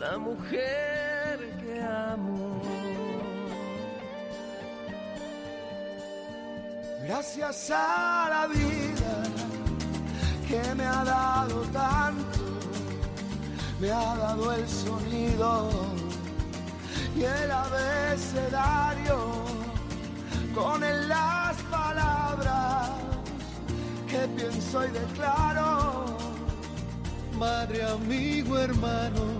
la mujer que amo. Gracias a la vida que me ha dado tanto, me ha dado el sonido y el abecedario con él las palabras que pienso y declaro. Madre, amigo, hermano,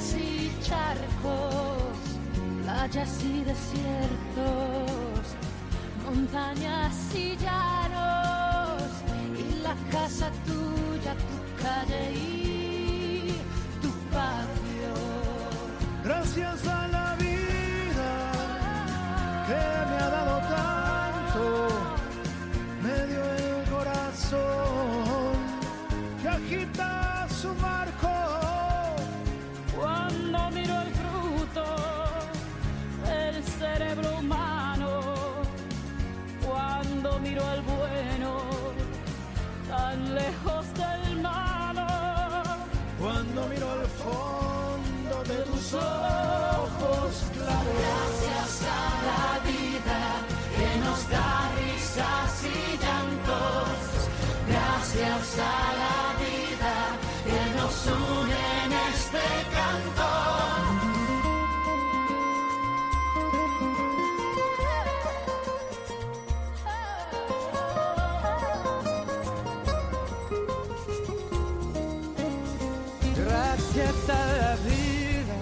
y charcos, playas y desiertos, montañas y llanos, y la casa tuya, tu calle y tu patio. Gracias a la vida que me ha dado tanto, me dio Gracias a la vida que nos une en este canto. Gracias a la vida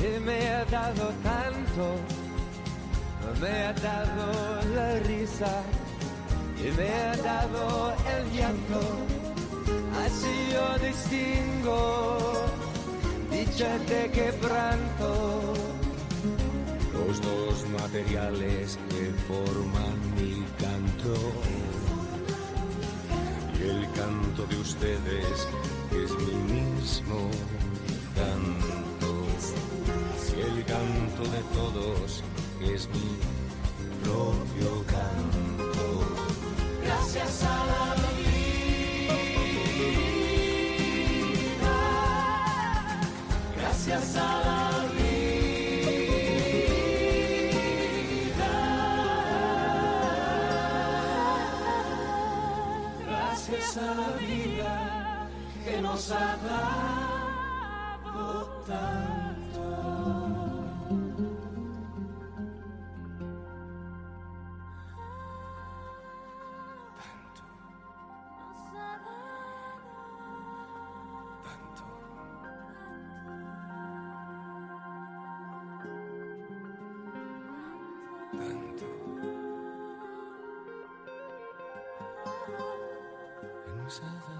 que me ha dado tanto, me ha dado la risa y me ha dado el llanto. Así yo distingo dicha de quebranto. Los dos materiales que forman mi canto. Y el canto de ustedes es mi mismo canto. Y el canto de todos es mi propio nos ha dado tanto. Nos ha dado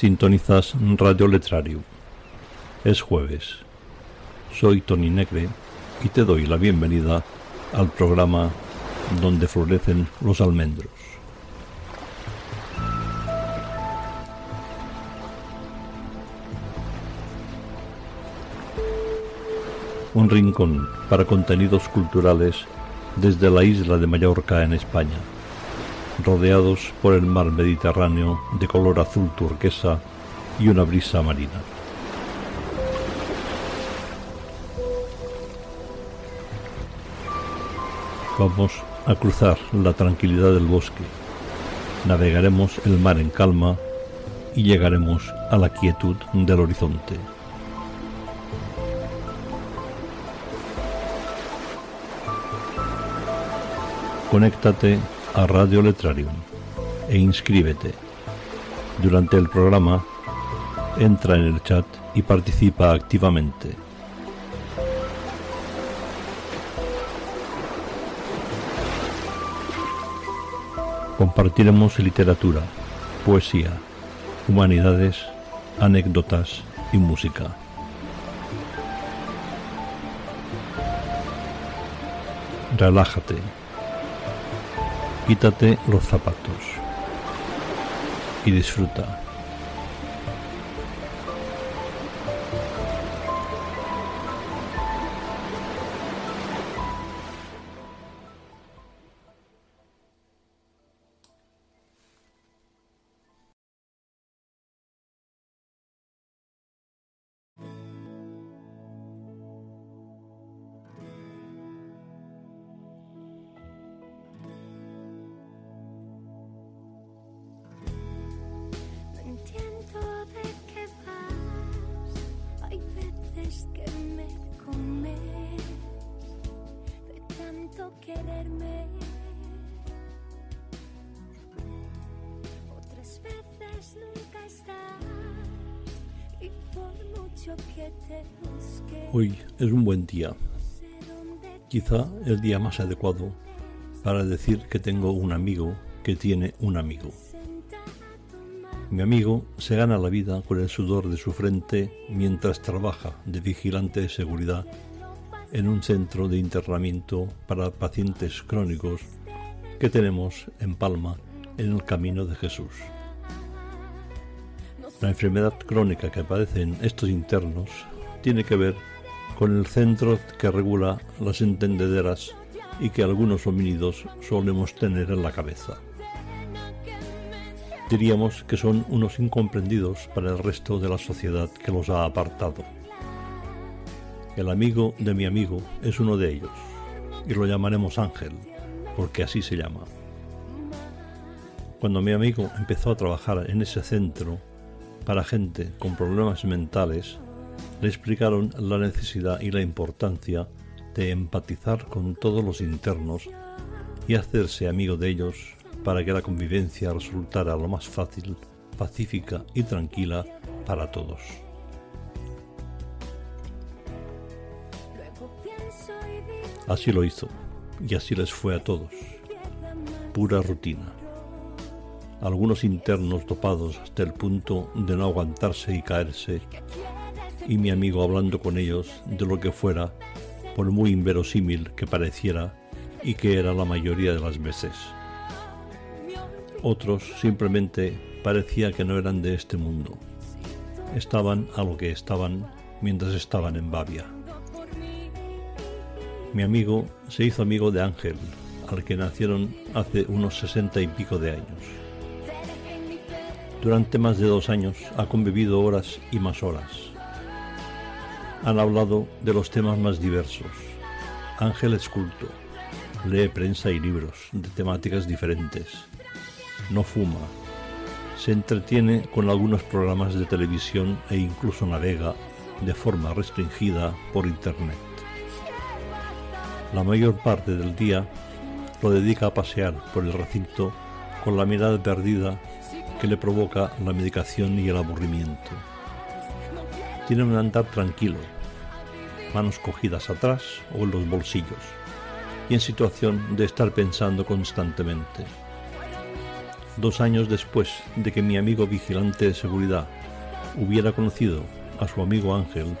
Sintonizas Radio Letrario. Es jueves. Soy Tony Negre y te doy la bienvenida al programa donde florecen los almendros. Un rincón para contenidos culturales desde la isla de Mallorca en España rodeados por el mar Mediterráneo de color azul turquesa y una brisa marina. Vamos a cruzar la tranquilidad del bosque, navegaremos el mar en calma y llegaremos a la quietud del horizonte. Conéctate a Radio Letrarium e inscríbete. Durante el programa, entra en el chat y participa activamente. Compartiremos literatura, poesía, humanidades, anécdotas y música. Relájate quítate los zapatos y disfruta. Es un buen día, quizá el día más adecuado para decir que tengo un amigo que tiene un amigo. Mi amigo se gana la vida con el sudor de su frente mientras trabaja de vigilante de seguridad en un centro de internamiento para pacientes crónicos que tenemos en Palma en el Camino de Jesús. La enfermedad crónica que padecen estos internos tiene que ver con el centro que regula las entendederas y que algunos homínidos solemos tener en la cabeza. Diríamos que son unos incomprendidos para el resto de la sociedad que los ha apartado. El amigo de mi amigo es uno de ellos, y lo llamaremos Ángel, porque así se llama. Cuando mi amigo empezó a trabajar en ese centro para gente con problemas mentales, le explicaron la necesidad y la importancia de empatizar con todos los internos y hacerse amigo de ellos para que la convivencia resultara lo más fácil, pacífica y tranquila para todos. Así lo hizo, y así les fue a todos. Pura rutina. Algunos internos topados hasta el punto de no aguantarse y caerse y mi amigo hablando con ellos de lo que fuera, por muy inverosímil que pareciera y que era la mayoría de las veces. Otros simplemente parecía que no eran de este mundo. Estaban a lo que estaban mientras estaban en Bavia. Mi amigo se hizo amigo de Ángel, al que nacieron hace unos sesenta y pico de años. Durante más de dos años ha convivido horas y más horas han hablado de los temas más diversos. Ángel es culto, lee prensa y libros de temáticas diferentes, no fuma, se entretiene con algunos programas de televisión e incluso navega de forma restringida por Internet. La mayor parte del día lo dedica a pasear por el recinto con la mirada perdida que le provoca la medicación y el aburrimiento. Tiene un andar tranquilo, manos cogidas atrás o en los bolsillos, y en situación de estar pensando constantemente. Dos años después de que mi amigo vigilante de seguridad hubiera conocido a su amigo Ángel,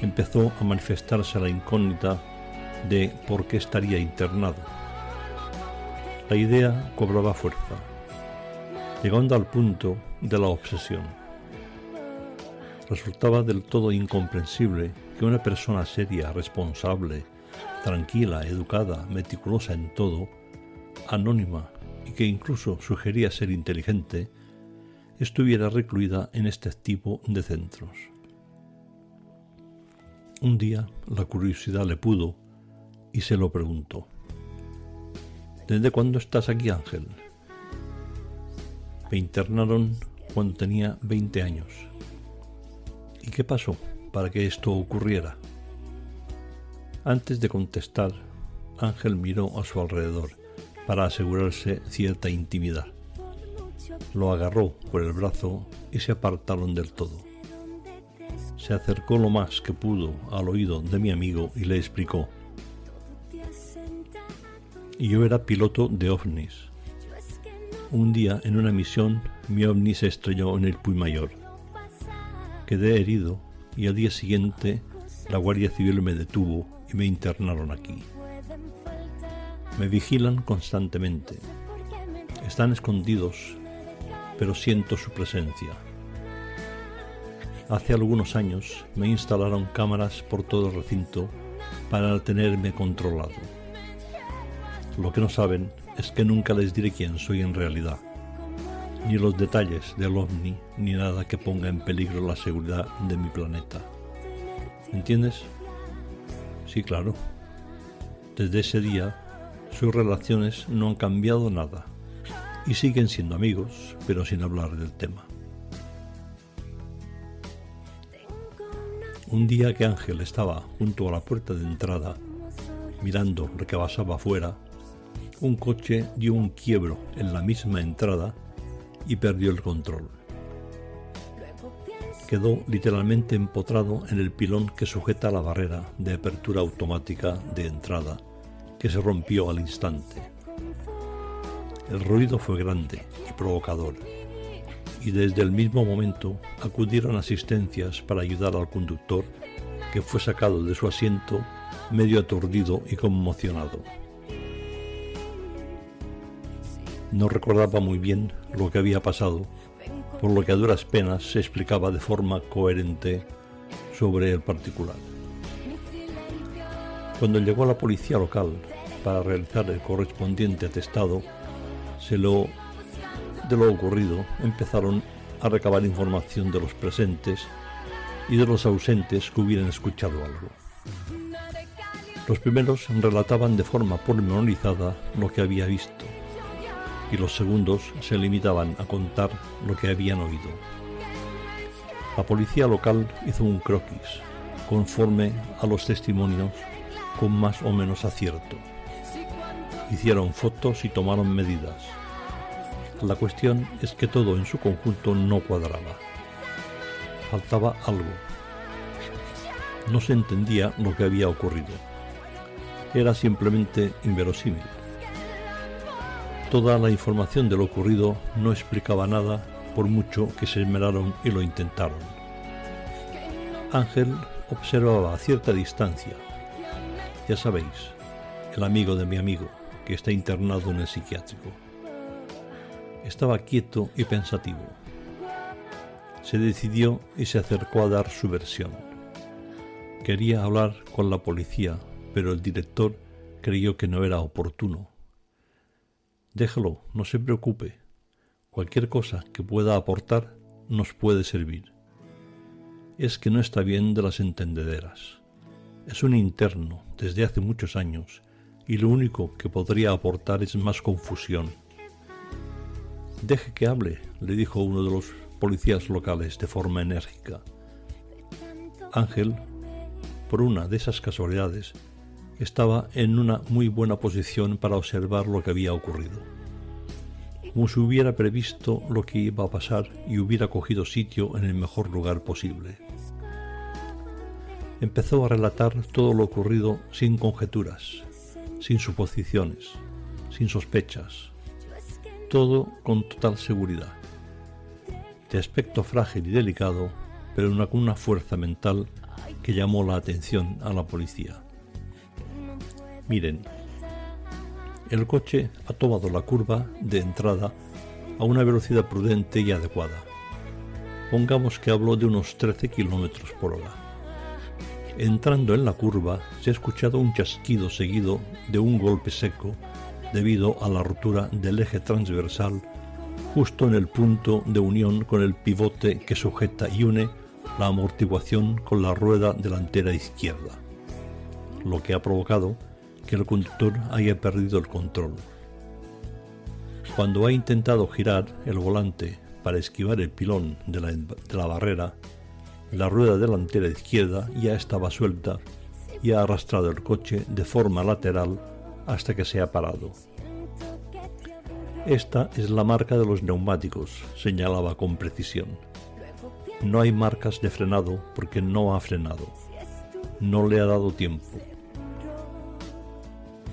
empezó a manifestarse la incógnita de por qué estaría internado. La idea cobraba fuerza, llegando al punto de la obsesión. Resultaba del todo incomprensible que una persona seria, responsable, tranquila, educada, meticulosa en todo, anónima y que incluso sugería ser inteligente, estuviera recluida en este tipo de centros. Un día la curiosidad le pudo y se lo preguntó. ¿Desde cuándo estás aquí, Ángel? Me internaron cuando tenía 20 años. ¿Y qué pasó para que esto ocurriera? Antes de contestar, Ángel miró a su alrededor para asegurarse cierta intimidad. Lo agarró por el brazo y se apartaron del todo. Se acercó lo más que pudo al oído de mi amigo y le explicó. Yo era piloto de ovnis. Un día en una misión mi ovni se estrelló en el Puy Mayor. Quedé herido y al día siguiente la Guardia Civil me detuvo y me internaron aquí. Me vigilan constantemente. Están escondidos, pero siento su presencia. Hace algunos años me instalaron cámaras por todo el recinto para tenerme controlado. Lo que no saben es que nunca les diré quién soy en realidad, ni los detalles del ovni, ni nada que ponga en peligro la seguridad de mi planeta. ¿Entiendes? Sí, claro. Desde ese día sus relaciones no han cambiado nada y siguen siendo amigos, pero sin hablar del tema. Un día que Ángel estaba junto a la puerta de entrada, mirando lo que pasaba afuera, un coche dio un quiebro en la misma entrada y perdió el control. Quedó literalmente empotrado en el pilón que sujeta la barrera de apertura automática de entrada que se rompió al instante. El ruido fue grande y provocador, y desde el mismo momento acudieron asistencias para ayudar al conductor, que fue sacado de su asiento medio aturdido y conmocionado. No recordaba muy bien lo que había pasado, por lo que a duras penas se explicaba de forma coherente sobre el particular. Cuando llegó la policía local para realizar el correspondiente atestado, se lo, de lo ocurrido empezaron a recabar información de los presentes y de los ausentes que hubieran escuchado algo. Los primeros relataban de forma pormenorizada lo que había visto y los segundos se limitaban a contar lo que habían oído. La policía local hizo un croquis conforme a los testimonios con más o menos acierto. Hicieron fotos y tomaron medidas. La cuestión es que todo en su conjunto no cuadraba. Faltaba algo. No se entendía lo que había ocurrido. Era simplemente inverosímil. Toda la información de lo ocurrido no explicaba nada por mucho que se esmeraron y lo intentaron. Ángel observaba a cierta distancia, ya sabéis, el amigo de mi amigo, que está internado en el psiquiátrico. Estaba quieto y pensativo. Se decidió y se acercó a dar su versión. Quería hablar con la policía, pero el director creyó que no era oportuno. Déjalo, no se preocupe. Cualquier cosa que pueda aportar nos puede servir. Es que no está bien de las entendederas. Es un interno desde hace muchos años y lo único que podría aportar es más confusión. Deje que hable, le dijo uno de los policías locales de forma enérgica. Ángel, por una de esas casualidades, estaba en una muy buena posición para observar lo que había ocurrido. Como si hubiera previsto lo que iba a pasar y hubiera cogido sitio en el mejor lugar posible empezó a relatar todo lo ocurrido sin conjeturas, sin suposiciones, sin sospechas. todo con total seguridad. De aspecto frágil y delicado, pero una, con una fuerza mental que llamó la atención a la policía. Miren, el coche ha tomado la curva de entrada a una velocidad prudente y adecuada. Pongamos que hablo de unos 13 kilómetros por hora. Entrando en la curva se ha escuchado un chasquido seguido de un golpe seco debido a la rotura del eje transversal justo en el punto de unión con el pivote que sujeta y une la amortiguación con la rueda delantera izquierda, lo que ha provocado que el conductor haya perdido el control. Cuando ha intentado girar el volante para esquivar el pilón de la, de la barrera, la rueda delantera izquierda ya estaba suelta y ha arrastrado el coche de forma lateral hasta que se ha parado. Esta es la marca de los neumáticos, señalaba con precisión. No hay marcas de frenado porque no ha frenado. No le ha dado tiempo.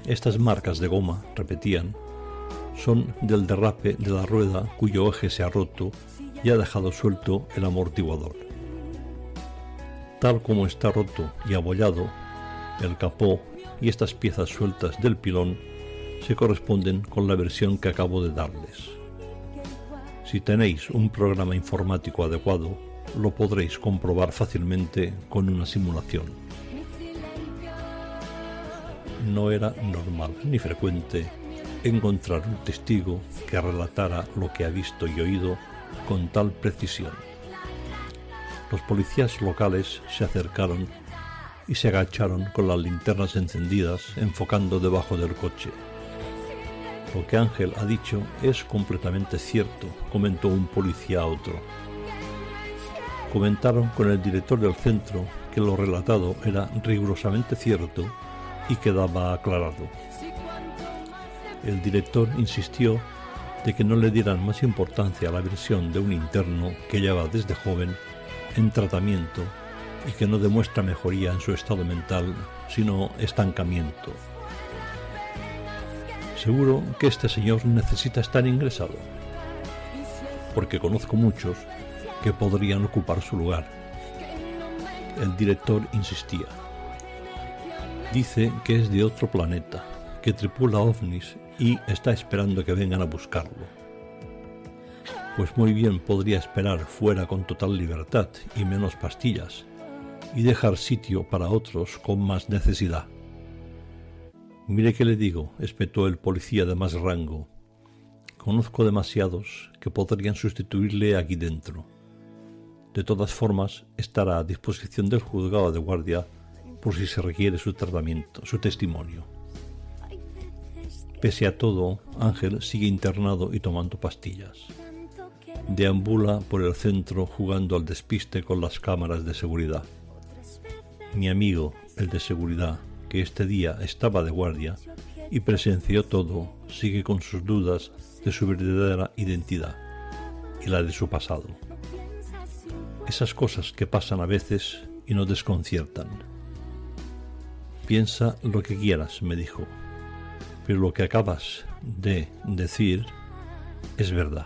Estas marcas de goma, repetían, son del derrape de la rueda cuyo eje se ha roto y ha dejado suelto el amortiguador. Tal como está roto y abollado, el capó y estas piezas sueltas del pilón se corresponden con la versión que acabo de darles. Si tenéis un programa informático adecuado, lo podréis comprobar fácilmente con una simulación. No era normal ni frecuente encontrar un testigo que relatara lo que ha visto y oído con tal precisión. Los policías locales se acercaron y se agacharon con las linternas encendidas enfocando debajo del coche. Lo que Ángel ha dicho es completamente cierto, comentó un policía a otro. Comentaron con el director del centro que lo relatado era rigurosamente cierto y quedaba aclarado. El director insistió de que no le dieran más importancia a la versión de un interno que lleva desde joven en tratamiento y que no demuestra mejoría en su estado mental, sino estancamiento. Seguro que este señor necesita estar ingresado, porque conozco muchos que podrían ocupar su lugar. El director insistía. Dice que es de otro planeta, que tripula ovnis y está esperando que vengan a buscarlo. Pues muy bien podría esperar fuera con total libertad y menos pastillas, y dejar sitio para otros con más necesidad. Mire qué le digo, espetó el policía de más rango. Conozco demasiados que podrían sustituirle aquí dentro. De todas formas, estará a disposición del juzgado de guardia por si se requiere su tratamiento, su testimonio. Pese a todo, Ángel sigue internado y tomando pastillas. Deambula por el centro jugando al despiste con las cámaras de seguridad. Mi amigo, el de seguridad, que este día estaba de guardia y presenció todo, sigue con sus dudas de su verdadera identidad y la de su pasado. Esas cosas que pasan a veces y nos desconciertan. Piensa lo que quieras, me dijo, pero lo que acabas de decir es verdad.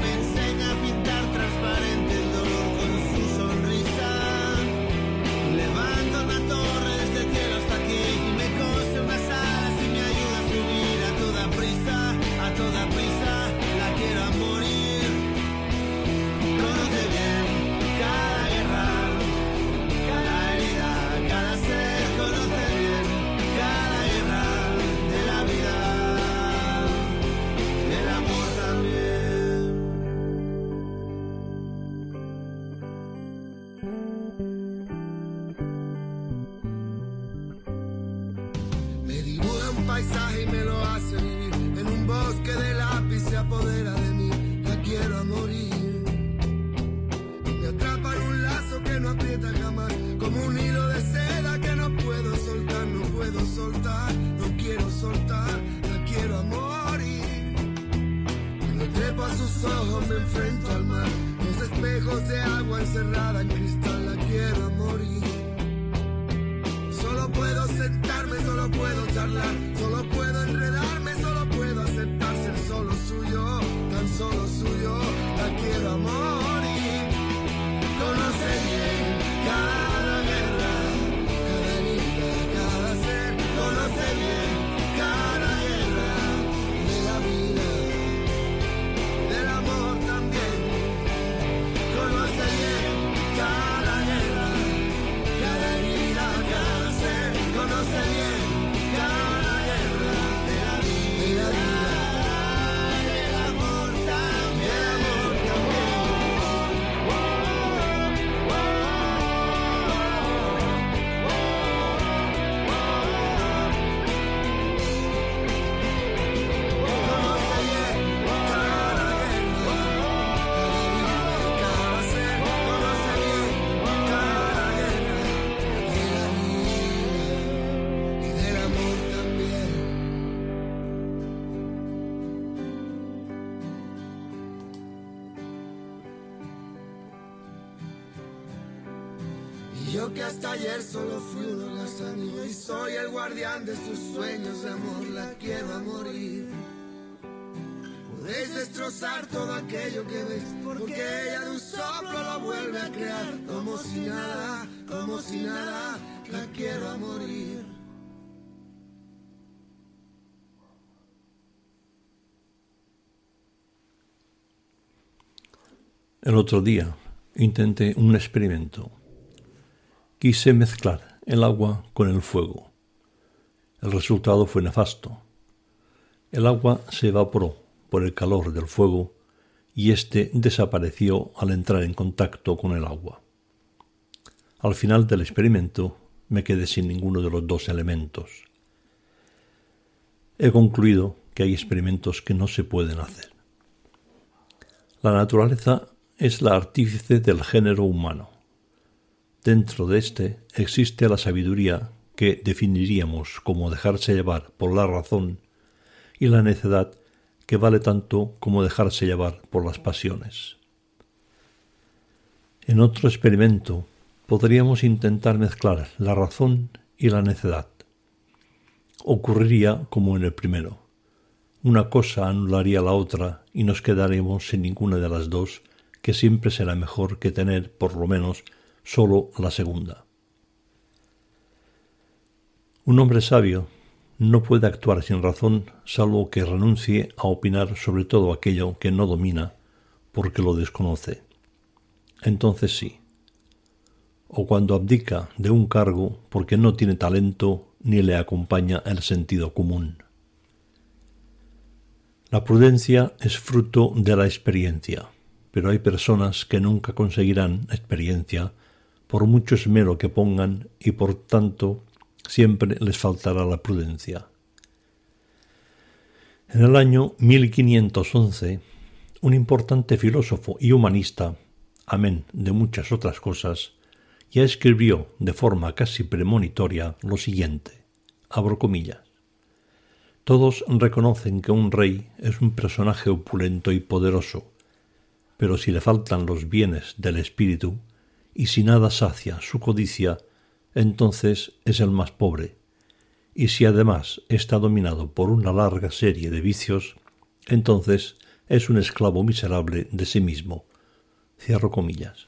que hasta ayer solo fui un holgazán y soy el guardián de sus sueños de amor, la quiero a morir. Podéis destrozar todo aquello que veis, porque ella de un soplo lo vuelve a crear, como si nada, como si nada, la quiero a morir. El otro día intenté un experimento. Quise mezclar el agua con el fuego. El resultado fue nefasto. El agua se evaporó por el calor del fuego y éste desapareció al entrar en contacto con el agua. Al final del experimento me quedé sin ninguno de los dos elementos. He concluido que hay experimentos que no se pueden hacer. La naturaleza es la artífice del género humano. Dentro de éste existe la sabiduría que definiríamos como dejarse llevar por la razón y la necedad que vale tanto como dejarse llevar por las pasiones. En otro experimento podríamos intentar mezclar la razón y la necedad. Ocurriría como en el primero. Una cosa anularía la otra y nos quedaremos sin ninguna de las dos, que siempre será mejor que tener, por lo menos, solo la segunda. Un hombre sabio no puede actuar sin razón salvo que renuncie a opinar sobre todo aquello que no domina porque lo desconoce. Entonces sí. O cuando abdica de un cargo porque no tiene talento ni le acompaña el sentido común. La prudencia es fruto de la experiencia, pero hay personas que nunca conseguirán experiencia por mucho esmero que pongan y por tanto siempre les faltará la prudencia. En el año 1511, un importante filósofo y humanista, amén de muchas otras cosas, ya escribió de forma casi premonitoria lo siguiente, abro comillas. Todos reconocen que un rey es un personaje opulento y poderoso, pero si le faltan los bienes del espíritu, y si nada sacia su codicia, entonces es el más pobre, y si además está dominado por una larga serie de vicios, entonces es un esclavo miserable de sí mismo. Cierro comillas.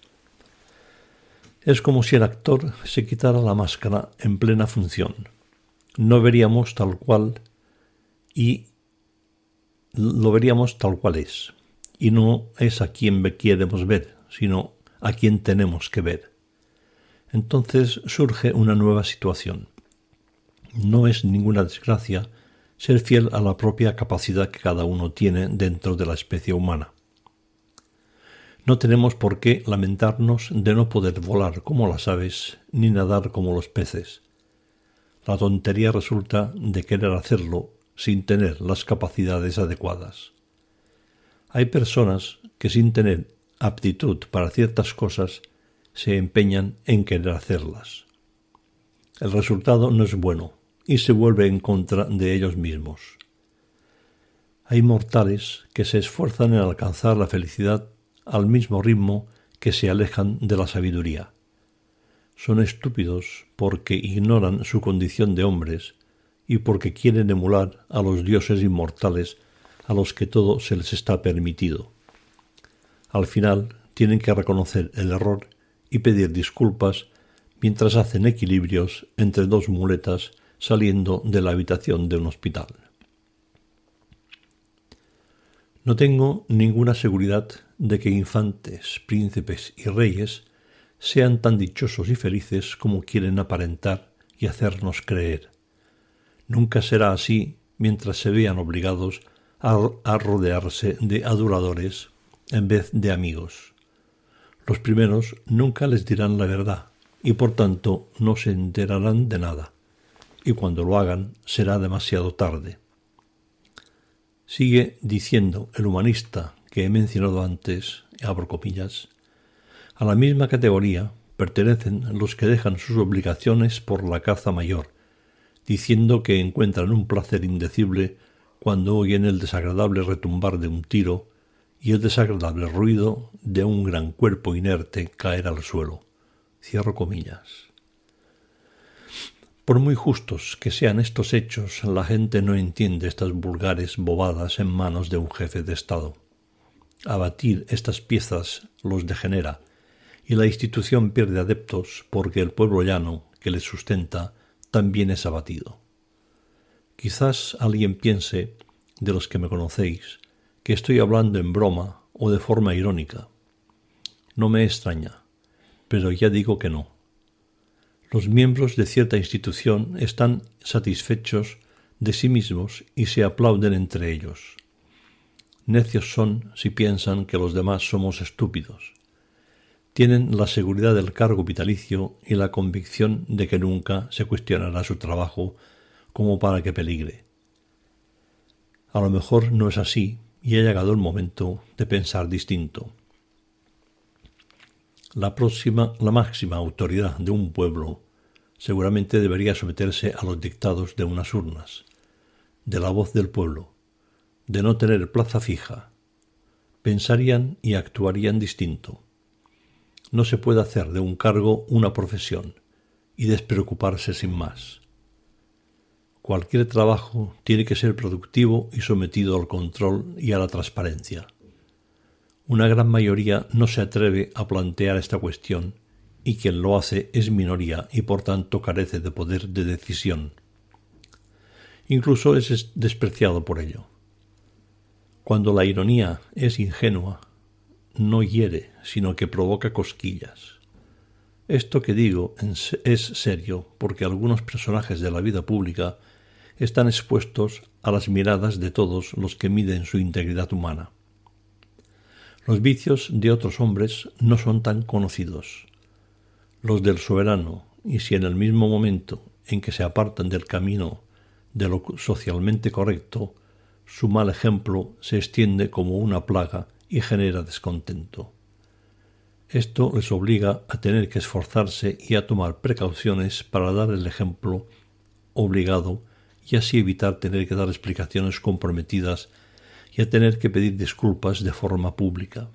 Es como si el actor se quitara la máscara en plena función. No veríamos tal cual y lo veríamos tal cual es. Y no es a quien queremos ver, sino a quien tenemos que ver. Entonces surge una nueva situación. No es ninguna desgracia ser fiel a la propia capacidad que cada uno tiene dentro de la especie humana. No tenemos por qué lamentarnos de no poder volar como las aves ni nadar como los peces. La tontería resulta de querer hacerlo sin tener las capacidades adecuadas. Hay personas que sin tener aptitud para ciertas cosas se empeñan en querer hacerlas. El resultado no es bueno y se vuelve en contra de ellos mismos. Hay mortales que se esfuerzan en alcanzar la felicidad al mismo ritmo que se alejan de la sabiduría. Son estúpidos porque ignoran su condición de hombres y porque quieren emular a los dioses inmortales a los que todo se les está permitido. Al final tienen que reconocer el error y pedir disculpas mientras hacen equilibrios entre dos muletas saliendo de la habitación de un hospital. No tengo ninguna seguridad de que infantes, príncipes y reyes sean tan dichosos y felices como quieren aparentar y hacernos creer. Nunca será así mientras se vean obligados a, rodearse de aduladores en vez de amigos. Los primeros nunca les dirán la verdad y por tanto no se enterarán de nada, y cuando lo hagan será demasiado tarde. Sigue diciendo el humanista que he mencionado antes, abro comillas, a la misma categoría pertenecen los que dejan sus obligaciones por la caza mayor, diciendo que encuentran un placer indecible cuando oyen el desagradable retumbar de un tiro y el desagradable ruido de un gran cuerpo inerte caer al suelo. Cierro comillas. Por muy justos que sean estos hechos, la gente no entiende estas vulgares bobadas en manos de un jefe de Estado. Abatir estas piezas los degenera, y la institución pierde adeptos porque el pueblo llano que les sustenta también es abatido. Quizás alguien piense, de los que me conocéis, que estoy hablando en broma o de forma irónica. No me extraña, pero ya digo que no los miembros de cierta institución están satisfechos de sí mismos y se aplauden entre ellos. Necios son si piensan que los demás somos estúpidos. Tienen la seguridad del cargo vitalicio y la convicción de que nunca se cuestionará su trabajo como para que peligre. A lo mejor no es así y ha llegado el momento de pensar distinto. La próxima, la máxima autoridad de un pueblo seguramente debería someterse a los dictados de unas urnas, de la voz del pueblo, de no tener plaza fija. Pensarían y actuarían distinto. No se puede hacer de un cargo una profesión y despreocuparse sin más. Cualquier trabajo tiene que ser productivo y sometido al control y a la transparencia. Una gran mayoría no se atreve a plantear esta cuestión y quien lo hace es minoría y por tanto carece de poder de decisión. Incluso es despreciado por ello. Cuando la ironía es ingenua, no hiere, sino que provoca cosquillas. Esto que digo es serio porque algunos personajes de la vida pública están expuestos a las miradas de todos los que miden su integridad humana. Los vicios de otros hombres no son tan conocidos. Los del soberano, y si en el mismo momento en que se apartan del camino de lo socialmente correcto, su mal ejemplo se extiende como una plaga y genera descontento. Esto les obliga a tener que esforzarse y a tomar precauciones para dar el ejemplo obligado y así evitar tener que dar explicaciones comprometidas y a tener que pedir disculpas de forma pública.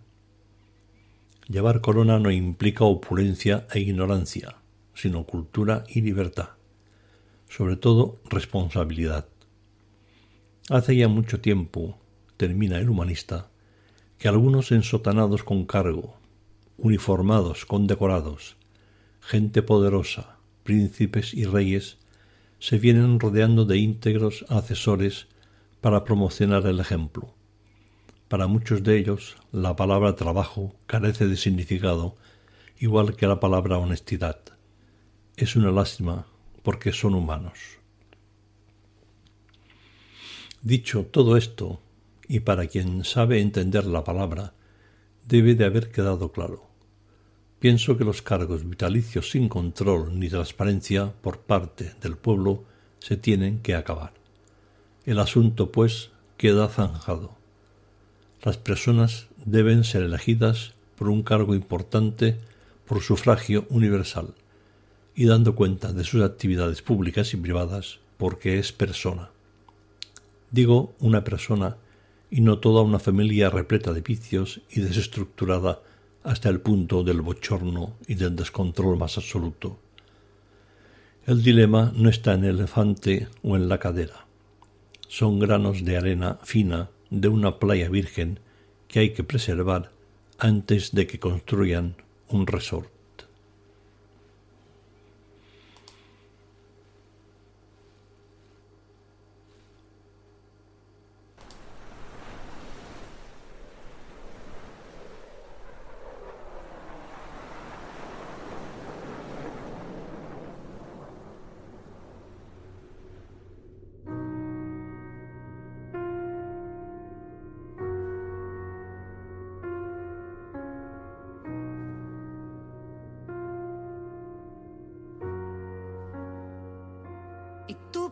Llevar corona no implica opulencia e ignorancia, sino cultura y libertad, sobre todo responsabilidad. Hace ya mucho tiempo, termina el humanista, que algunos ensotanados con cargo, uniformados, condecorados, gente poderosa, príncipes y reyes, se vienen rodeando de íntegros asesores para promocionar el ejemplo. Para muchos de ellos, la palabra trabajo carece de significado, igual que la palabra honestidad. Es una lástima porque son humanos. Dicho todo esto, y para quien sabe entender la palabra, debe de haber quedado claro. Pienso que los cargos vitalicios sin control ni transparencia por parte del pueblo se tienen que acabar. El asunto, pues, queda zanjado. Las personas deben ser elegidas por un cargo importante por sufragio universal y dando cuenta de sus actividades públicas y privadas porque es persona. Digo una persona y no toda una familia repleta de vicios y desestructurada hasta el punto del bochorno y del descontrol más absoluto. El dilema no está en el elefante o en la cadera. Son granos de arena fina de una playa virgen que hay que preservar antes de que construyan un resort.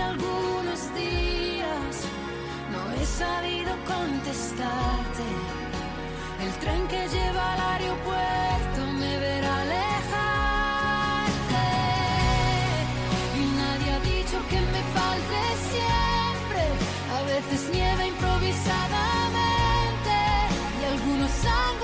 Algunos días no he sabido contestarte. El tren que lleva al aeropuerto me verá alejarte. Y nadie ha dicho que me falte siempre. A veces nieve improvisadamente y algunos ángulos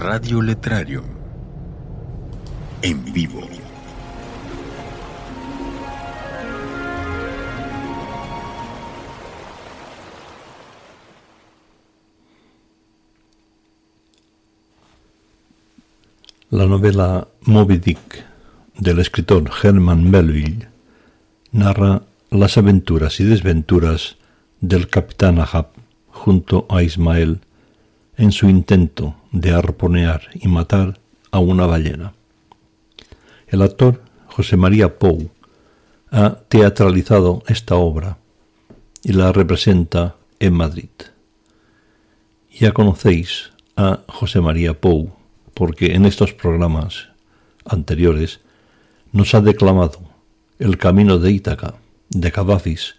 Radio Letrario. En vivo. La novela Moby Dick del escritor Herman Melville narra las aventuras y desventuras del capitán Ahab junto a Ismael en su intento de arponear y matar a una ballena. El actor José María Pou ha teatralizado esta obra y la representa en Madrid. Ya conocéis a José María Pou porque en estos programas anteriores nos ha declamado El camino de Ítaca de Cavafis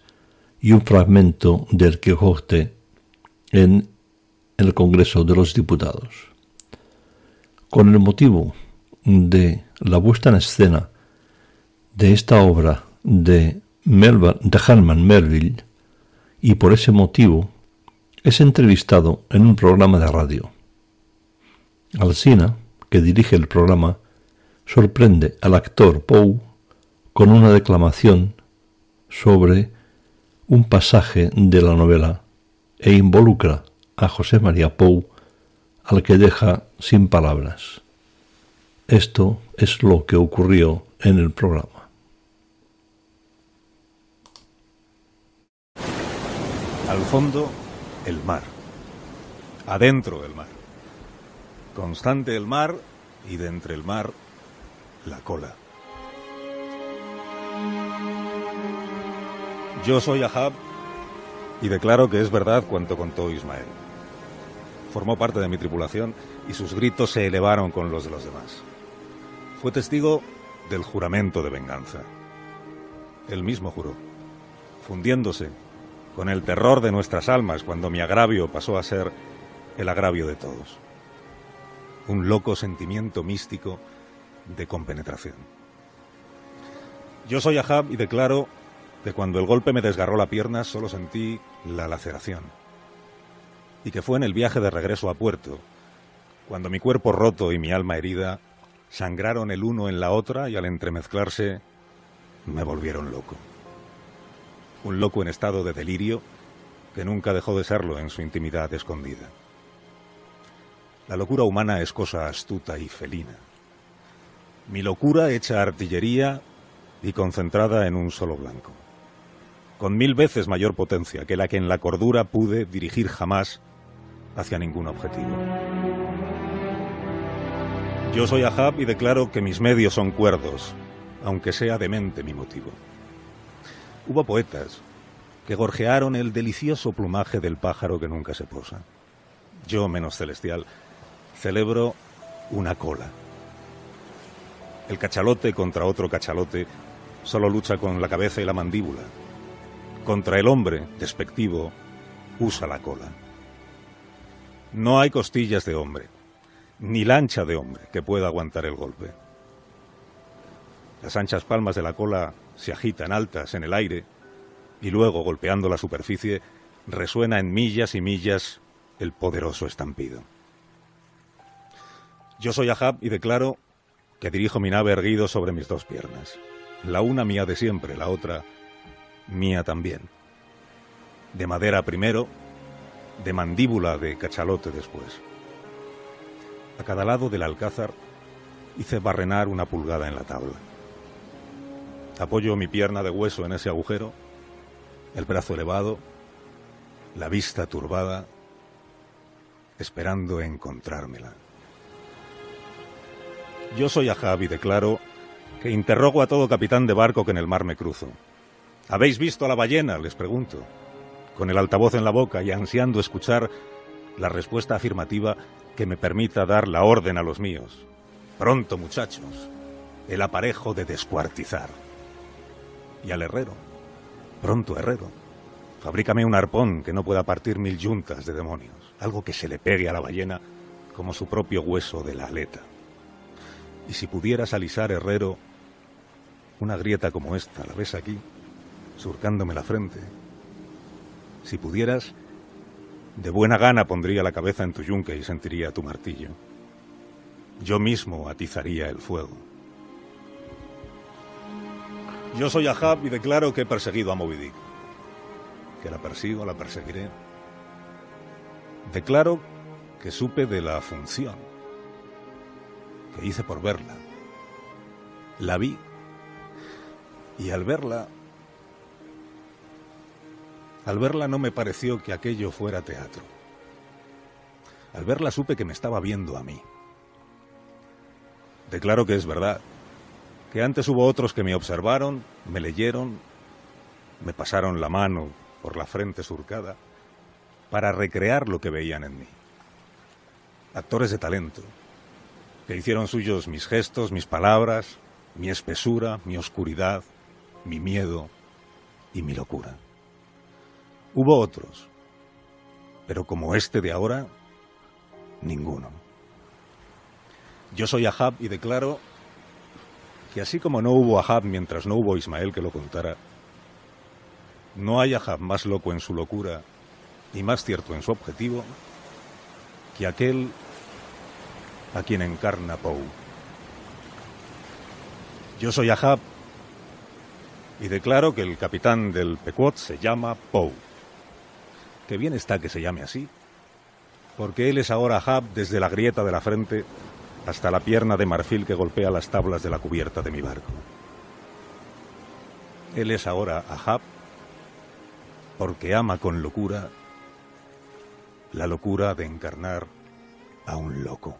y un fragmento del Quijote en el Congreso de los Diputados. Con el motivo de la puesta en escena de esta obra de, de Herman Melville y por ese motivo es entrevistado en un programa de radio. Alsina, que dirige el programa, sorprende al actor Poe con una declamación sobre un pasaje de la novela e involucra a José María Pou al que deja sin palabras. Esto es lo que ocurrió en el programa. Al fondo, el mar. Adentro el mar. Constante el mar y de entre el mar, la cola. Yo soy Ahab y declaro que es verdad cuanto contó Ismael. Formó parte de mi tripulación y sus gritos se elevaron con los de los demás. Fue testigo del juramento de venganza. Él mismo juró, fundiéndose con el terror de nuestras almas cuando mi agravio pasó a ser el agravio de todos. Un loco sentimiento místico de compenetración. Yo soy Ahab y declaro que cuando el golpe me desgarró la pierna solo sentí la laceración. Y que fue en el viaje de regreso a puerto, cuando mi cuerpo roto y mi alma herida sangraron el uno en la otra y al entremezclarse me volvieron loco un loco en estado de delirio que nunca dejó de serlo en su intimidad escondida. La locura humana es cosa astuta y felina. Mi locura hecha artillería y concentrada en un solo blanco, con mil veces mayor potencia que la que en la cordura pude dirigir jamás hacia ningún objetivo. Yo soy Ahab y declaro que mis medios son cuerdos, aunque sea demente mi motivo. Hubo poetas que gorjearon el delicioso plumaje del pájaro que nunca se posa. Yo, menos celestial, celebro una cola. El cachalote contra otro cachalote solo lucha con la cabeza y la mandíbula. Contra el hombre, despectivo, usa la cola. No hay costillas de hombre, ni lancha de hombre que pueda aguantar el golpe. Las anchas palmas de la cola se agitan altas en el aire y luego, golpeando la superficie, resuena en millas y millas el poderoso estampido. Yo soy Ahab y declaro que dirijo mi nave erguido sobre mis dos piernas. La una mía de siempre, la otra mía también. De madera primero, de mandíbula de cachalote después. A cada lado del alcázar hice barrenar una pulgada en la tabla. Apoyo mi pierna de hueso en ese agujero, el brazo elevado, la vista turbada, esperando encontrármela. Yo soy Ahab y declaro que interrogo a todo capitán de barco que en el mar me cruzo. ¿Habéis visto a la ballena? les pregunto, con el altavoz en la boca y ansiando escuchar la respuesta afirmativa que me permita dar la orden a los míos. Pronto, muchachos, el aparejo de descuartizar y al herrero. Pronto, herrero. Fabrícame un arpón que no pueda partir mil yuntas de demonios. Algo que se le pegue a la ballena como su propio hueso de la aleta. Y si pudieras alisar, herrero, una grieta como esta, ¿la ves aquí? Surcándome la frente. Si pudieras, de buena gana pondría la cabeza en tu yunque y sentiría tu martillo. Yo mismo atizaría el fuego. Yo soy Ahab y declaro que he perseguido a Moby Dick. Que la persigo, la perseguiré. Declaro que supe de la función. Que hice por verla. La vi. Y al verla... Al verla no me pareció que aquello fuera teatro. Al verla supe que me estaba viendo a mí. Declaro que es verdad, que antes hubo otros que me observaron, me leyeron, me pasaron la mano por la frente surcada para recrear lo que veían en mí. Actores de talento, que hicieron suyos mis gestos, mis palabras, mi espesura, mi oscuridad, mi miedo y mi locura. Hubo otros, pero como este de ahora, ninguno. Yo soy Ahab y declaro que así como no hubo Ahab mientras no hubo Ismael que lo contara, no hay Ahab más loco en su locura y más cierto en su objetivo que aquel a quien encarna Poe. Yo soy Ahab y declaro que el capitán del Pequot se llama Poe. Que bien está que se llame así, porque él es ahora Ahab desde la grieta de la frente hasta la pierna de marfil que golpea las tablas de la cubierta de mi barco. Él es ahora Ahab porque ama con locura la locura de encarnar a un loco.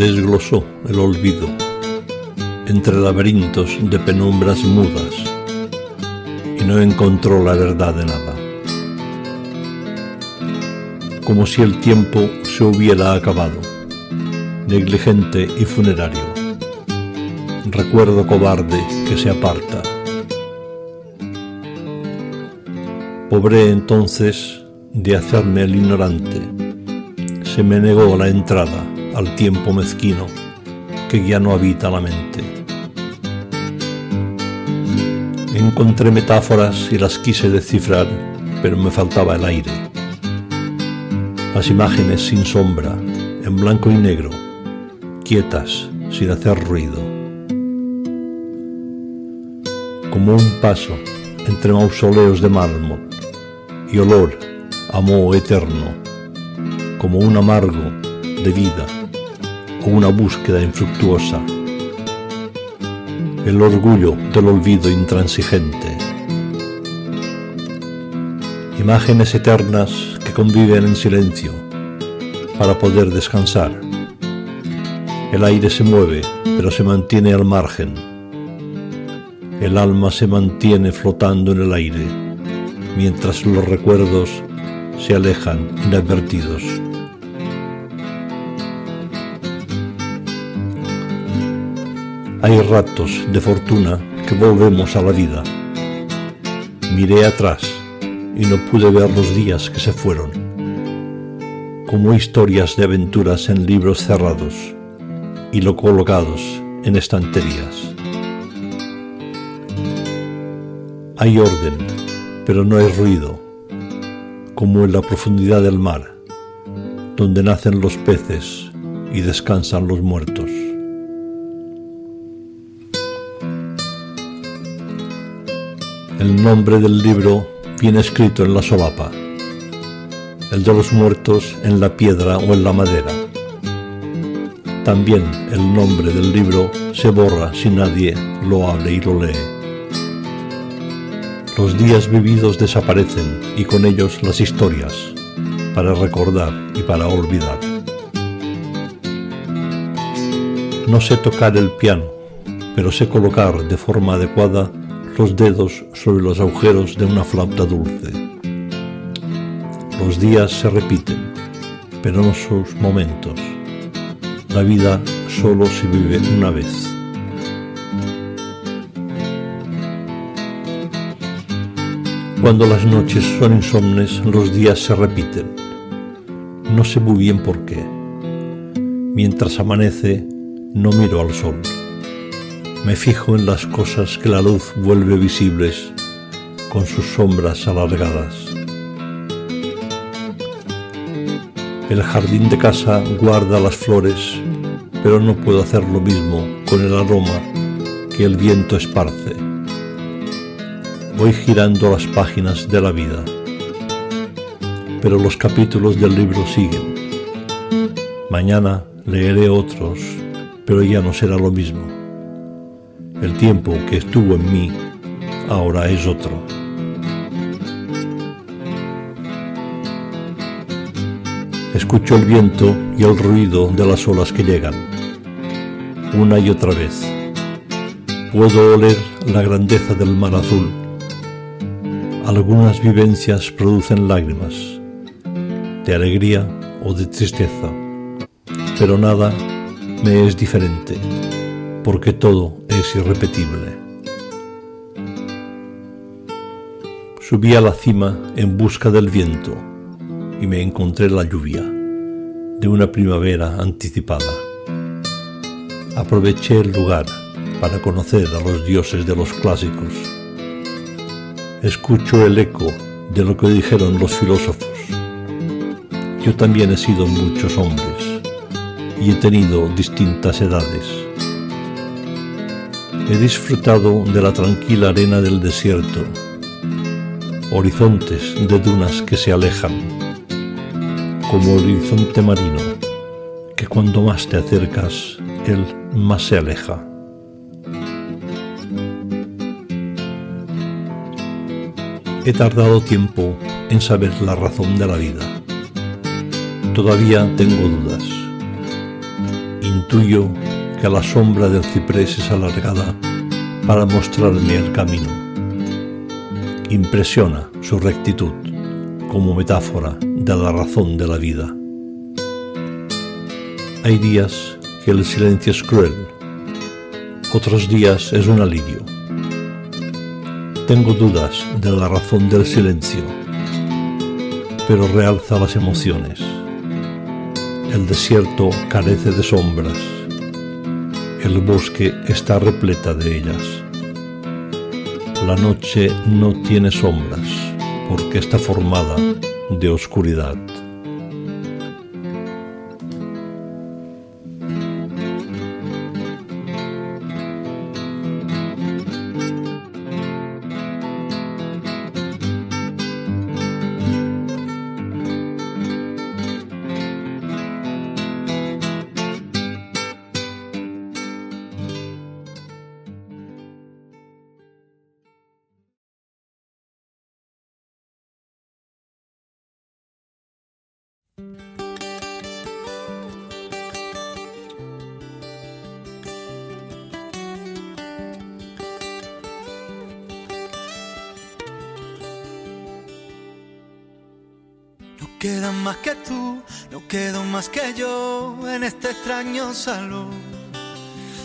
Desglosó el olvido entre laberintos de penumbras mudas y no encontró la verdad de nada. Como si el tiempo se hubiera acabado, negligente y funerario. Recuerdo cobarde que se aparta. Pobre entonces de hacerme el ignorante, se me negó la entrada al tiempo mezquino que ya no habita la mente. Encontré metáforas y las quise descifrar, pero me faltaba el aire. Las imágenes sin sombra, en blanco y negro, quietas, sin hacer ruido. Como un paso entre mausoleos de mármol y olor a moho eterno, como un amargo de vida una búsqueda infructuosa, el orgullo del olvido intransigente, imágenes eternas que conviven en silencio para poder descansar. El aire se mueve, pero se mantiene al margen. El alma se mantiene flotando en el aire, mientras los recuerdos se alejan inadvertidos. Hay ratos de fortuna que volvemos a la vida. Miré atrás y no pude ver los días que se fueron, como historias de aventuras en libros cerrados y lo colocados en estanterías. Hay orden, pero no hay ruido, como en la profundidad del mar, donde nacen los peces y descansan los muertos. El nombre del libro viene escrito en la solapa, el de los muertos en la piedra o en la madera. También el nombre del libro se borra si nadie lo hable y lo lee. Los días vividos desaparecen y con ellos las historias, para recordar y para olvidar. No sé tocar el piano, pero sé colocar de forma adecuada los dedos sobre los agujeros de una flauta dulce. Los días se repiten, pero no sus momentos. La vida solo se vive una vez. Cuando las noches son insomnes, los días se repiten. No sé muy bien por qué. Mientras amanece, no miro al sol. Me fijo en las cosas que la luz vuelve visibles con sus sombras alargadas. El jardín de casa guarda las flores, pero no puedo hacer lo mismo con el aroma que el viento esparce. Voy girando las páginas de la vida, pero los capítulos del libro siguen. Mañana leeré otros, pero ya no será lo mismo. El tiempo que estuvo en mí ahora es otro. Escucho el viento y el ruido de las olas que llegan, una y otra vez. Puedo oler la grandeza del mar azul. Algunas vivencias producen lágrimas, de alegría o de tristeza, pero nada me es diferente, porque todo es irrepetible. Subí a la cima en busca del viento y me encontré la lluvia de una primavera anticipada. Aproveché el lugar para conocer a los dioses de los clásicos. Escucho el eco de lo que dijeron los filósofos. Yo también he sido muchos hombres y he tenido distintas edades. He disfrutado de la tranquila arena del desierto, horizontes de dunas que se alejan, como horizonte marino, que cuando más te acercas, él más se aleja. He tardado tiempo en saber la razón de la vida. Todavía tengo dudas. Intuyo que la sombra del ciprés es alargada para mostrarme el camino. Impresiona su rectitud como metáfora de la razón de la vida. Hay días que el silencio es cruel, otros días es un alivio. Tengo dudas de la razón del silencio, pero realza las emociones. El desierto carece de sombras, el bosque está repleta de ellas. La noche no tiene sombras porque está formada de oscuridad.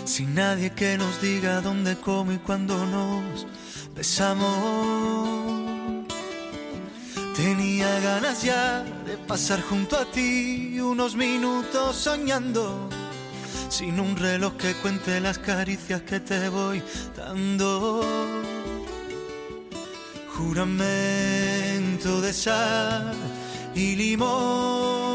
Sin nadie que nos diga dónde, cómo y cuándo nos besamos. Tenía ganas ya de pasar junto a ti unos minutos soñando. Sin un reloj que cuente las caricias que te voy dando. Juramento de sal y limón.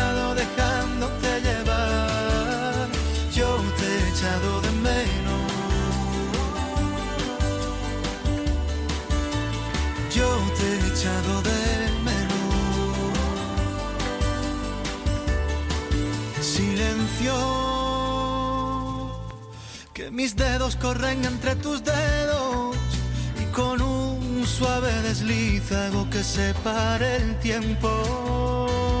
mis dedos corren entre tus dedos y con un suave desliz hago que separe el tiempo.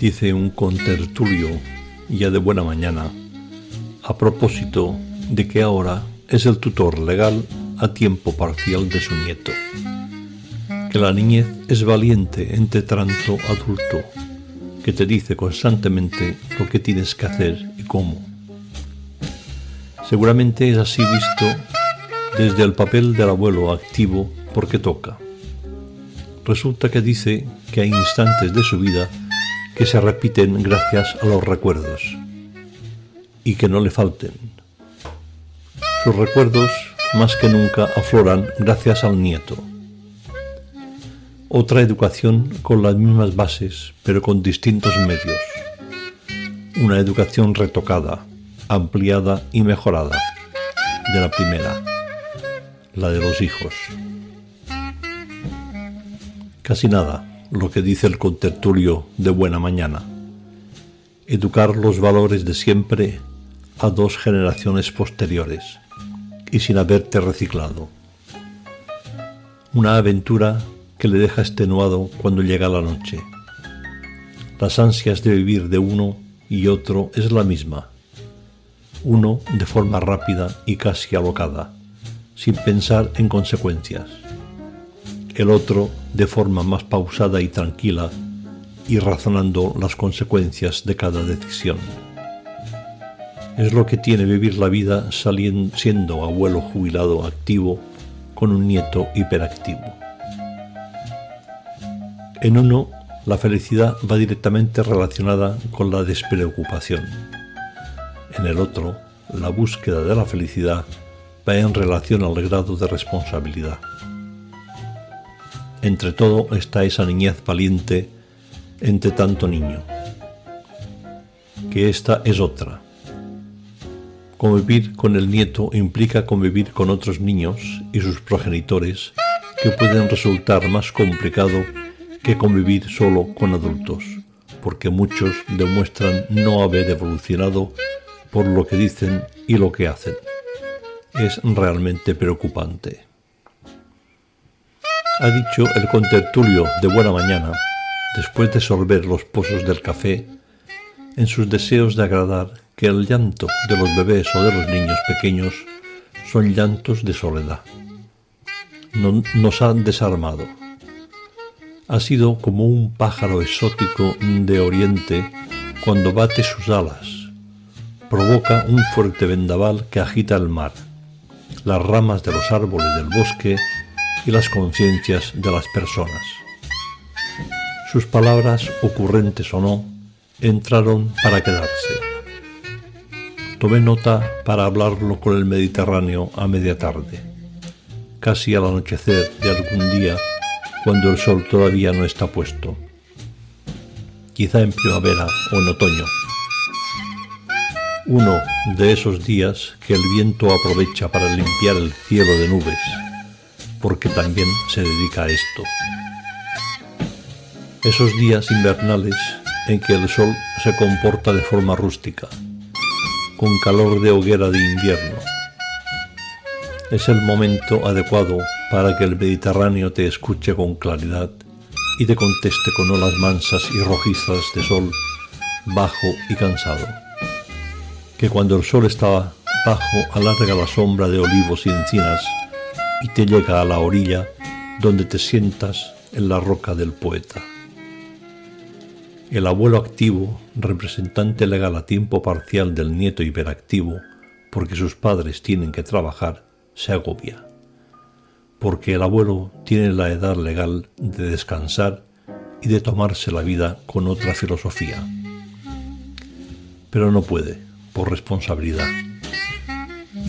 Dice un contertulio ya de buena mañana, a propósito de que ahora es el tutor legal a tiempo parcial de su nieto, que la niñez es valiente entre tanto adulto, que te dice constantemente lo que tienes que hacer y cómo. Seguramente es así visto desde el papel del abuelo activo porque toca. Resulta que dice que hay instantes de su vida que se repiten gracias a los recuerdos y que no le falten. Sus recuerdos más que nunca afloran gracias al nieto. Otra educación con las mismas bases, pero con distintos medios. Una educación retocada, ampliada y mejorada de la primera, la de los hijos. Casi nada lo que dice el contertulio de buena mañana. Educar los valores de siempre a dos generaciones posteriores y sin haberte reciclado. Una aventura que le deja extenuado cuando llega la noche. Las ansias de vivir de uno y otro es la misma. Uno de forma rápida y casi alocada, sin pensar en consecuencias. El otro de forma más pausada y tranquila y razonando las consecuencias de cada decisión. Es lo que tiene vivir la vida siendo abuelo jubilado activo con un nieto hiperactivo. En uno, la felicidad va directamente relacionada con la despreocupación. En el otro, la búsqueda de la felicidad va en relación al grado de responsabilidad. Entre todo está esa niñez valiente entre tanto niño, que esta es otra, Convivir con el nieto implica convivir con otros niños y sus progenitores que pueden resultar más complicado que convivir solo con adultos, porque muchos demuestran no haber evolucionado por lo que dicen y lo que hacen. Es realmente preocupante. Ha dicho el contertulio de buena mañana, después de sorber los pozos del café, en sus deseos de agradar que el llanto de los bebés o de los niños pequeños son llantos de soledad. nos han desarmado. Ha sido como un pájaro exótico de oriente cuando bate sus alas. Provoca un fuerte vendaval que agita el mar, las ramas de los árboles del bosque y las conciencias de las personas. Sus palabras, ocurrentes o no, entraron para quedarse Tomé nota para hablarlo con el Mediterráneo a media tarde, casi al anochecer de algún día cuando el sol todavía no está puesto, quizá en primavera o en otoño. Uno de esos días que el viento aprovecha para limpiar el cielo de nubes, porque también se dedica a esto. Esos días invernales en que el sol se comporta de forma rústica, con calor de hoguera de invierno. Es el momento adecuado para que el Mediterráneo te escuche con claridad y te conteste con olas mansas y rojizas de sol bajo y cansado. Que cuando el sol está bajo alarga la sombra de olivos y encinas y te llega a la orilla donde te sientas en la roca del poeta. El abuelo activo, representante legal a tiempo parcial del nieto hiperactivo, porque sus padres tienen que trabajar, se agobia. Porque el abuelo tiene la edad legal de descansar y de tomarse la vida con otra filosofía. Pero no puede, por responsabilidad.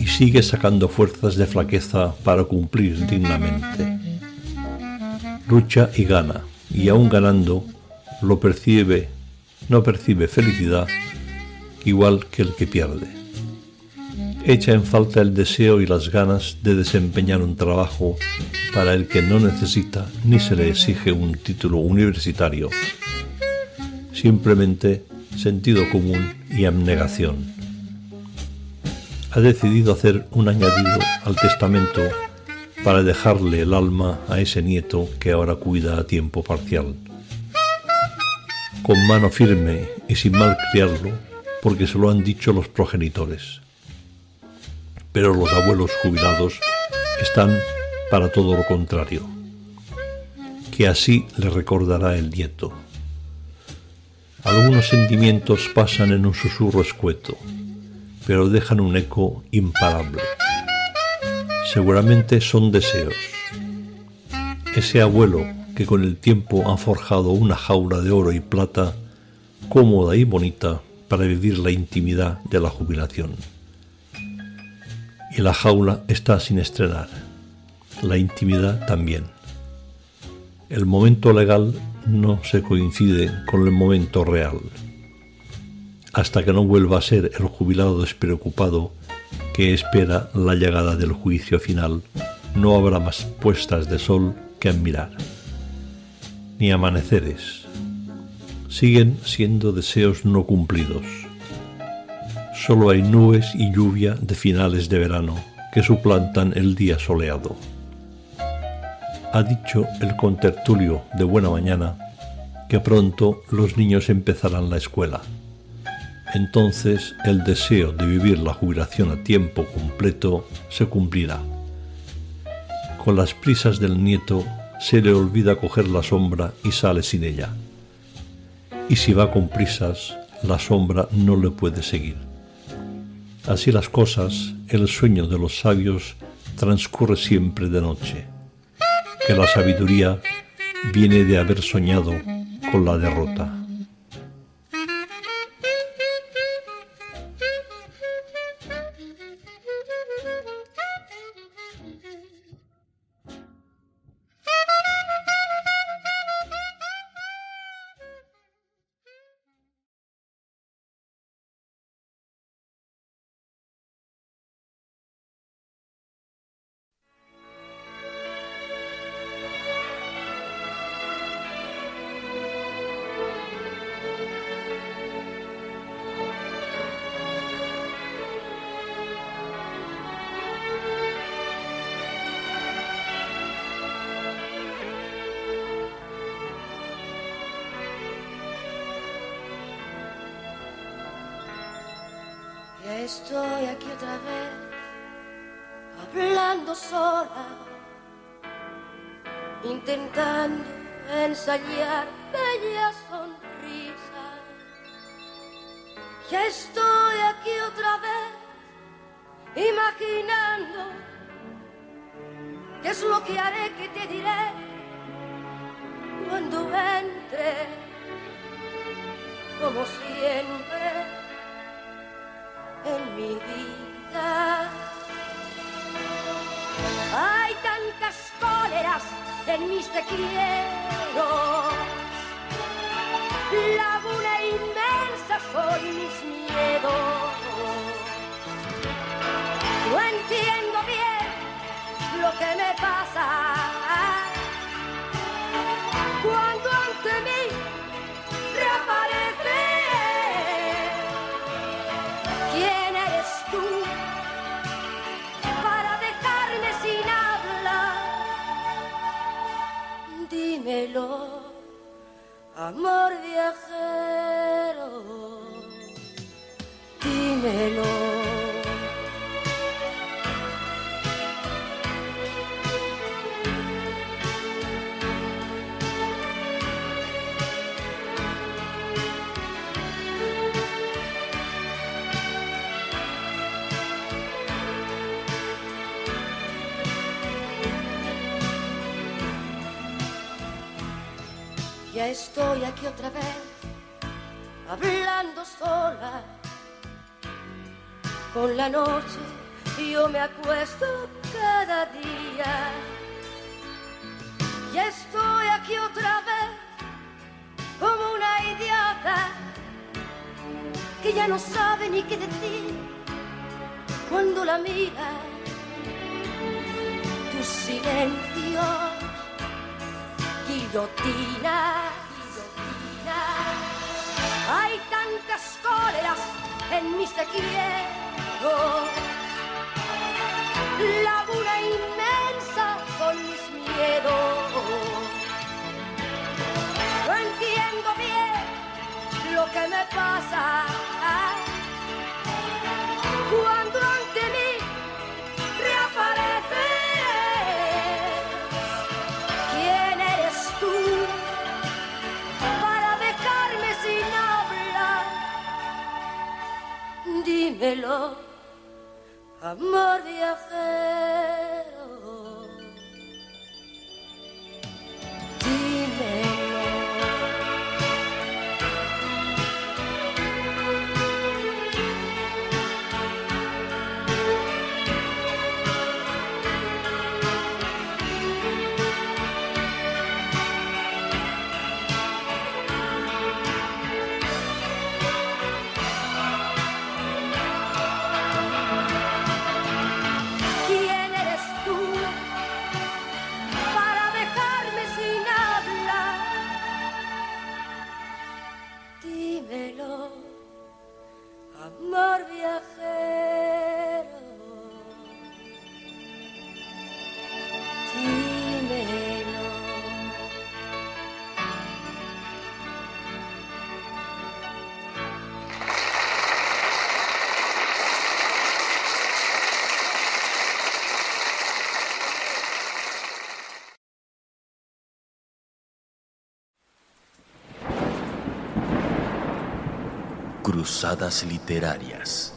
Y sigue sacando fuerzas de flaqueza para cumplir dignamente. Lucha y gana, y aún ganando, lo percibe, no percibe felicidad igual que el que pierde. Echa en falta el deseo y las ganas de desempeñar un trabajo para el que no necesita ni se le exige un título universitario. Simplemente sentido común y abnegación. Ha decidido hacer un añadido al testamento para dejarle el alma a ese nieto que ahora cuida a tiempo parcial con mano firme y sin mal criarlo, porque se lo han dicho los progenitores. Pero los abuelos jubilados están para todo lo contrario, que así le recordará el nieto. Algunos sentimientos pasan en un susurro escueto, pero dejan un eco imparable. Seguramente son deseos. Ese abuelo que con el tiempo han forjado una jaula de oro y plata cómoda y bonita para vivir la intimidad de la jubilación. Y la jaula está sin estrenar, la intimidad también. El momento legal no se coincide con el momento real. Hasta que no vuelva a ser el jubilado despreocupado que espera la llegada del juicio final, no habrá más puestas de sol que admirar ni amaneceres. Siguen siendo deseos no cumplidos. Solo hay nubes y lluvia de finales de verano que suplantan el día soleado. Ha dicho el contertulio de buena mañana que pronto los niños empezarán la escuela. Entonces el deseo de vivir la jubilación a tiempo completo se cumplirá. Con las prisas del nieto se le olvida coger la sombra y sale sin ella. Y si va con prisas, la sombra no le puede seguir. Así las cosas, el sueño de los sabios transcurre siempre de noche, que la sabiduría viene de haber soñado con la derrota. Estoy aquí otra vez, hablando sola. Con la noche yo me acuesto cada día. Ya estoy aquí otra vez, como una idiota, que ya no sabe ni qué decir cuando la mira. Tu silencio guillotina. Hay tantas cóleras en mis te quiero. Laguna inmensa con mis miedos. No entiendo bien lo que me pasa. ולא המור יחד. Cruzadas Literarias.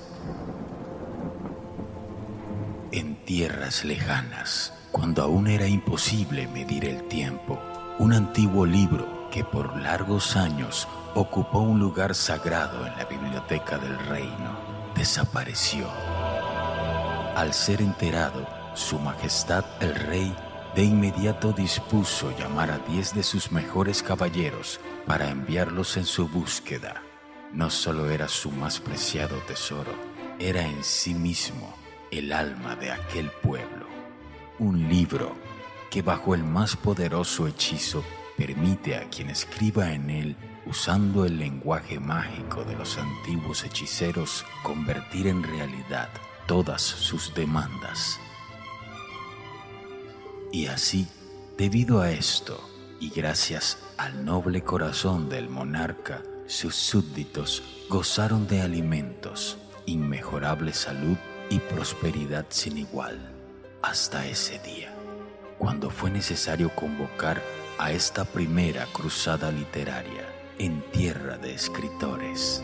En tierras lejanas, cuando aún era imposible medir el tiempo, un antiguo libro que por largos años ocupó un lugar sagrado en la biblioteca del reino desapareció. Al ser enterado, Su Majestad el Rey de inmediato dispuso llamar a diez de sus mejores caballeros para enviarlos en su búsqueda no solo era su más preciado tesoro, era en sí mismo el alma de aquel pueblo. Un libro que bajo el más poderoso hechizo permite a quien escriba en él, usando el lenguaje mágico de los antiguos hechiceros, convertir en realidad todas sus demandas. Y así, debido a esto, y gracias al noble corazón del monarca, sus súbditos gozaron de alimentos, inmejorable salud y prosperidad sin igual, hasta ese día, cuando fue necesario convocar a esta primera cruzada literaria en tierra de escritores.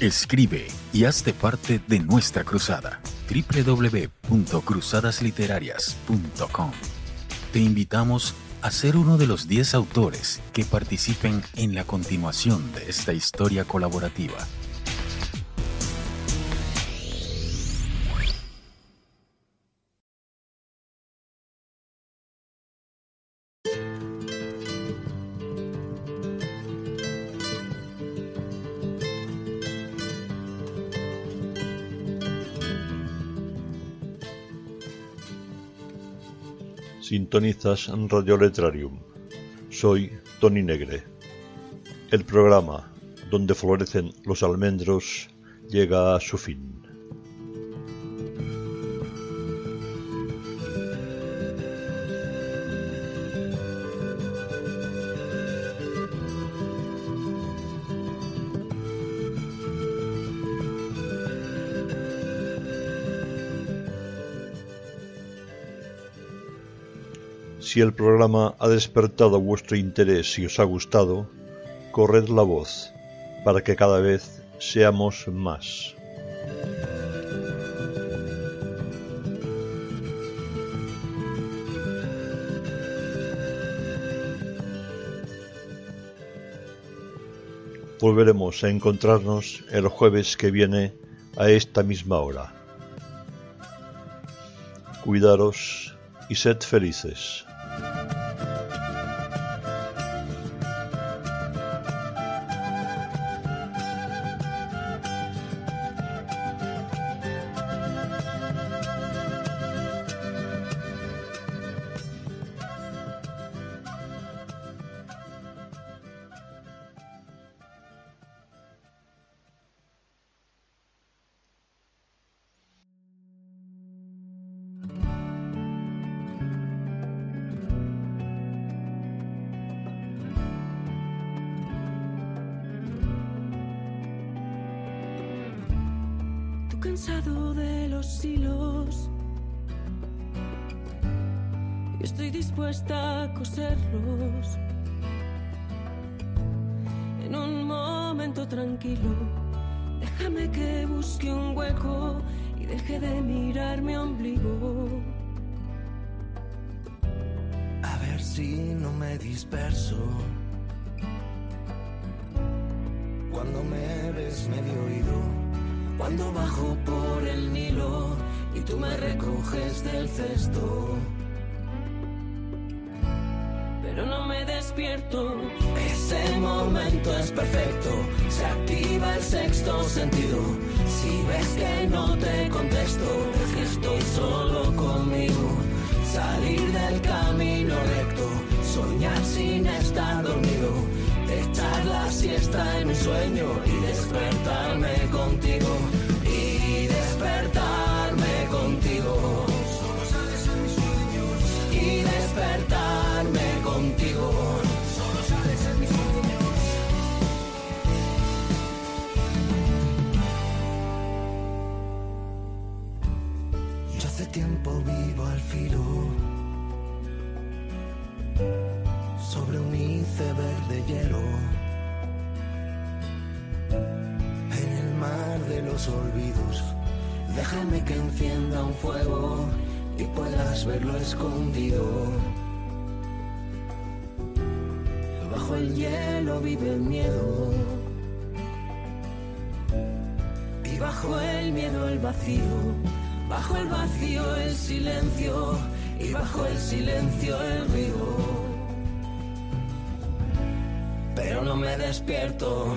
Escribe y hazte parte de nuestra cruzada www.cruzadasliterarias.com. Te invitamos a ser uno de los 10 autores que participen en la continuación de esta historia colaborativa. Sintonizas Radio Letrarium. Soy Tony Negre. El programa donde florecen los almendros llega a su fin. Si el programa ha despertado vuestro interés y os ha gustado, corred la voz para que cada vez seamos más. Volveremos a encontrarnos el jueves que viene a esta misma hora. Cuidaros y sed felices. Perfecto. Se activa el sexto sentido. Si ves que no te contesto, es que estoy solo conmigo. Salir del camino recto. Soñar sin estar dormido echar la siesta en un sueño y despertarme contigo sobre un iceberg de hielo en el mar de los olvidos. Déjame que encienda un fuego y puedas verlo escondido. Bajo el hielo vive el miedo y bajo el miedo el vacío Bajo el vacío el silencio. Y bajo el silencio el río pero no me despierto.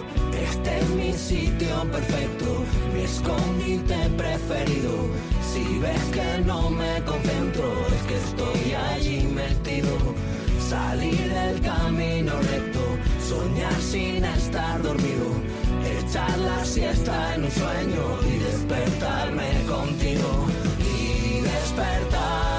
Este es mi sitio perfecto, mi escondite preferido. Si ves que no me concentro, es que estoy allí metido. Salir del camino recto, soñar sin estar dormido, echar la siesta en un sueño y despertarme contigo y despertar.